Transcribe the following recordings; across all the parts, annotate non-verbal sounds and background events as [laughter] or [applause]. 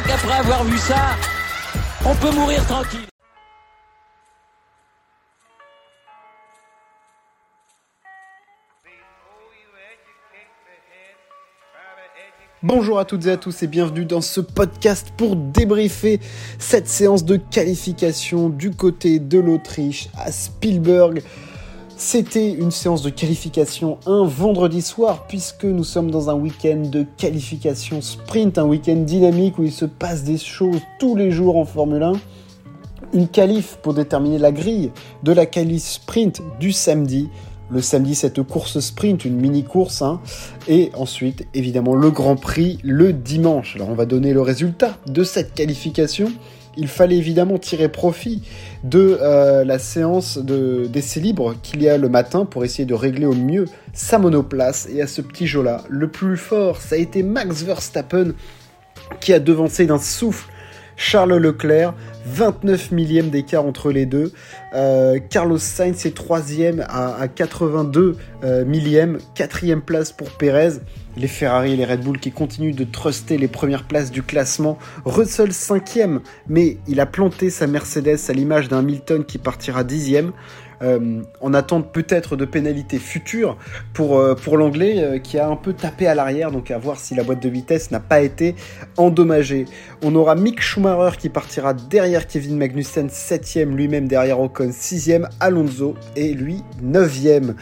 crois qu'après avoir vu ça, on peut mourir tranquille. Bonjour à toutes et à tous et bienvenue dans ce podcast pour débriefer cette séance de qualification du côté de l'Autriche à Spielberg. C'était une séance de qualification un vendredi soir puisque nous sommes dans un week-end de qualification sprint, un week-end dynamique où il se passe des choses tous les jours en Formule 1. Une qualif pour déterminer la grille de la qualif sprint du samedi le samedi cette course sprint, une mini-course, hein. et ensuite évidemment le Grand Prix le dimanche. Alors on va donner le résultat de cette qualification. Il fallait évidemment tirer profit de euh, la séance d'essai libre qu'il y a le matin pour essayer de régler au mieux sa monoplace. Et à ce petit jeu-là, le plus fort, ça a été Max Verstappen qui a devancé d'un souffle Charles Leclerc, 29 millièmes d'écart entre les deux. Euh, Carlos Sainz est troisième à, 82 euh, millièmes, quatrième place pour Pérez. Les Ferrari et les Red Bull qui continuent de truster les premières places du classement. Russell cinquième, mais il a planté sa Mercedes à l'image d'un Milton qui partira dixième. Euh, en attente peut-être de pénalités futures pour, euh, l'anglais euh, qui a un peu tapé à l'arrière, donc à voir si la boîte de vitesse n'a pas été endommagée. On aura Mick Schumacher qui partira derrière Kevin Magnussen, 7ème, lui-même derrière Ocon, 6ème, Alonso et lui 9ème.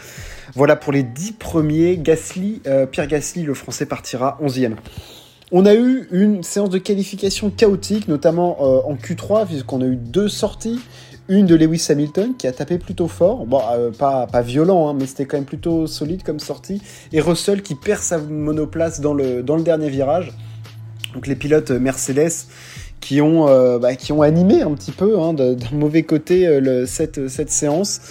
Voilà pour les 10 premiers. Gasly, Pierre Gasly, le français, partira 11ème. On a eu une séance de qualification chaotique, notamment en Q3, puisqu'on a eu deux sorties. Une de Lewis Hamilton qui a tapé plutôt fort, bon, euh, pas, pas violent, hein, mais c'était quand même plutôt solide comme sortie. Et Russell qui perd sa monoplace dans le, dans le dernier virage. Donc les pilotes Mercedes qui ont, euh, bah, qui ont animé un petit peu hein, d'un mauvais côté euh, cette, cette séance.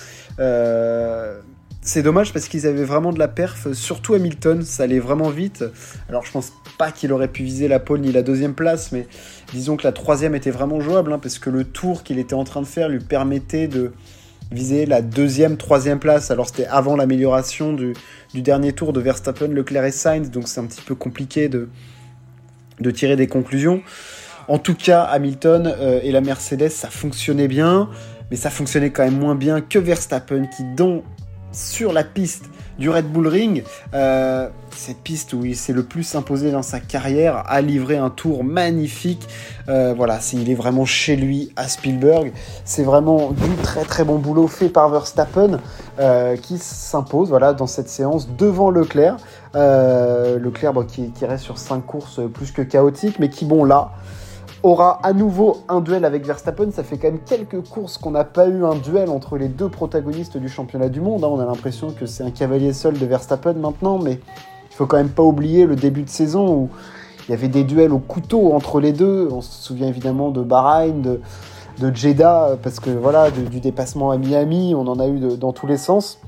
C'est dommage parce qu'ils avaient vraiment de la perf, surtout Hamilton, ça allait vraiment vite. Alors je pense pas qu'il aurait pu viser la pole ni la deuxième place, mais disons que la troisième était vraiment jouable, hein, parce que le tour qu'il était en train de faire lui permettait de viser la deuxième, troisième place. Alors c'était avant l'amélioration du, dernier tour de Verstappen, Leclerc et Sainz, donc c'est un petit peu compliqué de, tirer des conclusions. En tout cas, Hamilton euh, et la Mercedes, ça fonctionnait bien, mais ça fonctionnait quand même moins bien que Verstappen, qui, dont sur la piste, du Red Bull Ring, euh, cette piste où il s'est le plus imposé dans sa carrière, a livré un tour magnifique. Euh, voilà, il est vraiment chez lui à Spielberg. C'est vraiment du très très bon boulot fait par Verstappen euh, qui s'impose voilà, dans cette séance devant Leclerc. Leclerc qui, reste sur 5 courses plus que chaotiques, mais qui, bon, là, aura à nouveau un duel avec Verstappen. Ça fait quand même quelques courses qu'on n'a pas eu un duel entre les deux protagonistes du championnat du monde. Hein. On a l'impression que c'est un cavalier seul de Verstappen maintenant, mais il faut quand même pas oublier le début de saison où il y avait des duels au couteau entre les deux. On se souvient évidemment de Bahreïn, de, Jeddah, parce que voilà, du dépassement à Miami, on en a eu dans tous les sens.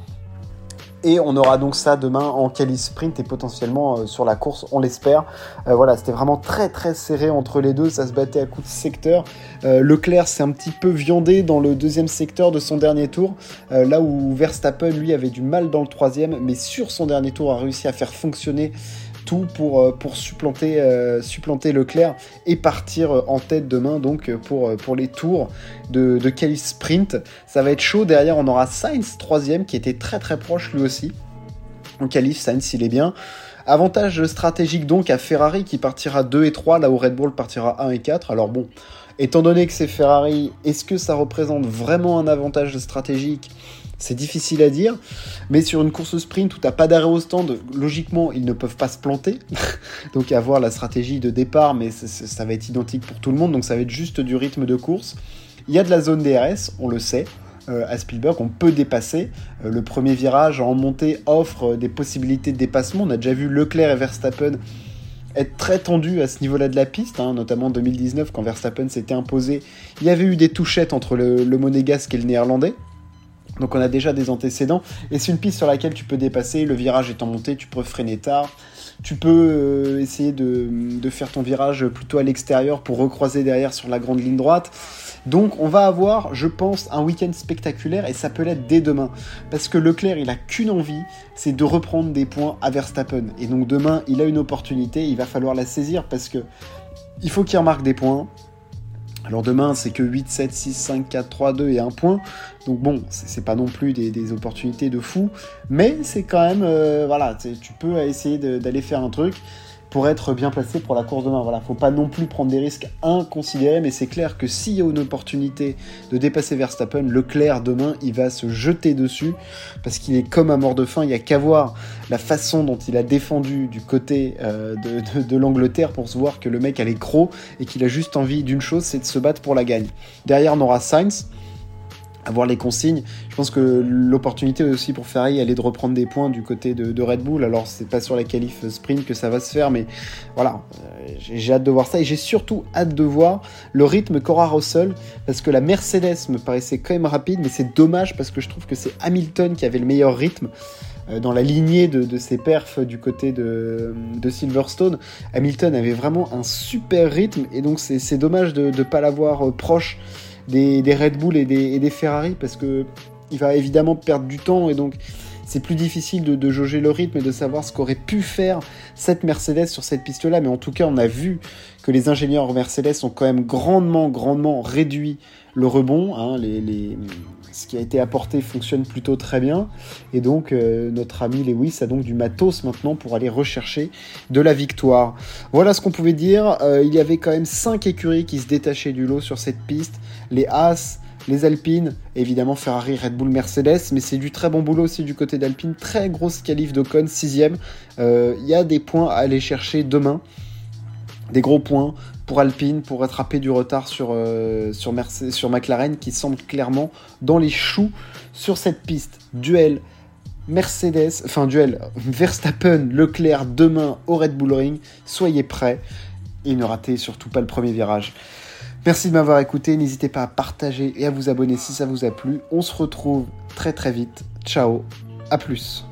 Et on aura donc ça demain en quali sprint et potentiellement euh, sur la course, on l'espère. Euh, voilà, c'était vraiment très très serré entre les deux, ça se battait à coups de secteur. Euh, Leclerc s'est un petit peu viandé dans le deuxième secteur de son dernier tour, là où Verstappen lui avait du mal dans le troisième, mais sur son dernier tour a réussi à faire fonctionner pour, euh, pour supplanter, euh, supplanter Leclerc et partir euh, en tête demain donc pour, pour les tours de, de Sprint. Ça va être chaud. Derrière, on aura Sainz, troisième, qui était très très proche lui aussi. En qualif, Sainz, il est bien. Avantage stratégique donc à Ferrari qui partira 2 et 3, là où Red Bull partira 1 et 4. Alors bon, étant donné que c'est Ferrari, est-ce que ça représente vraiment un avantage stratégique c'est difficile à dire, mais sur une course sprint où t'as pas d'arrêt au stand, logiquement ils ne peuvent pas se planter. [laughs] donc avoir la stratégie de départ, mais ça va être identique pour tout le monde, donc ça va être juste du rythme de course. Il y a de la zone DRS, on le sait. Euh, à Spielberg, on peut dépasser. Euh, le premier virage en montée offre des possibilités de dépassement. On a déjà vu Leclerc et Verstappen être très tendu à ce niveau-là de la piste, hein, notamment en 2019 quand Verstappen s'était imposé. Il y avait eu des touchettes entre le monégasque et le néerlandais. Donc on a déjà des antécédents. Et c'est une piste sur laquelle tu peux dépasser. Le virage étant monté, tu peux freiner tard. Tu peux euh, essayer de, faire ton virage plutôt à l'extérieur pour recroiser derrière sur la grande ligne droite. Donc on va avoir, je pense, un week-end spectaculaire et ça peut l'être dès demain. Parce que Leclerc, il a qu'une envie, c'est de reprendre des points à Verstappen. Et donc demain, il a une opportunité, il va falloir la saisir parce que il faut qu'il remarque des points. Alors demain, c'est que 8, 7, 6, 5, 4, 3, 2 et 1 point. Donc bon, c'est pas non plus des, opportunités de fou. Mais c'est quand même, euh, voilà, tu peux essayer d'aller faire un truc pour être bien placé pour la course demain. Voilà, faut pas non plus prendre des risques inconsidérés, mais c'est clair que s'il y a une opportunité de dépasser Verstappen, Leclerc demain, il va se jeter dessus parce qu'il est comme à mort de faim. Il y a qu'à voir la façon dont il a défendu du côté euh, de, l'Angleterre pour se voir que le mec a les crocs et qu'il a juste envie d'une chose, c'est de se battre pour la gagne. Derrière, on aura Sainz avoir les consignes. Je pense que l'opportunité aussi pour Ferrari, elle est de reprendre des points du côté de, Red Bull. Alors c'est pas sur la qualif sprint que ça va se faire, mais voilà, euh, j'ai hâte de voir ça et j'ai surtout hâte de voir le rythme qu'aura Russell parce que la Mercedes me paraissait quand même rapide, mais c'est dommage parce que je trouve que c'est Hamilton qui avait le meilleur rythme euh, dans la lignée de, ses perfs du côté de, Silverstone, Hamilton avait vraiment un super rythme et donc c'est dommage de ne pas l'avoir euh, proche des, Red Bull et des, Ferrari parce que il va évidemment perdre du temps et donc c'est plus difficile de, jauger le rythme et de savoir ce qu'aurait pu faire cette Mercedes sur cette piste-là. Mais en tout cas, on a vu que les ingénieurs Mercedes ont quand même grandement, grandement réduit le rebond. Hein. les, ce qui a été apporté fonctionne plutôt très bien. Et donc, euh, notre ami Lewis a donc du matos maintenant pour aller rechercher de la victoire. Voilà ce qu'on pouvait dire. Euh, il y avait quand même 5 écuries qui se détachaient du lot sur cette piste. Les As, les Alpines, évidemment Ferrari, Red Bull, Mercedes, mais c'est du très bon boulot aussi du côté d'Alpine. Très grosse qualif d'Ocon, 6 euh, Il y a des points à aller chercher demain. Des gros points pour Alpine pour rattraper du retard sur, euh, Mercedes, sur McLaren qui semble clairement dans les choux sur cette piste. Duel Mercedes, enfin duel [laughs] Verstappen, Leclerc demain au Red Bull Ring. Soyez prêts et ne ratez surtout pas le premier virage. Merci de m'avoir écouté, n'hésitez pas à partager et à vous abonner si ça vous a plu. On se retrouve très très vite. Ciao, à plus.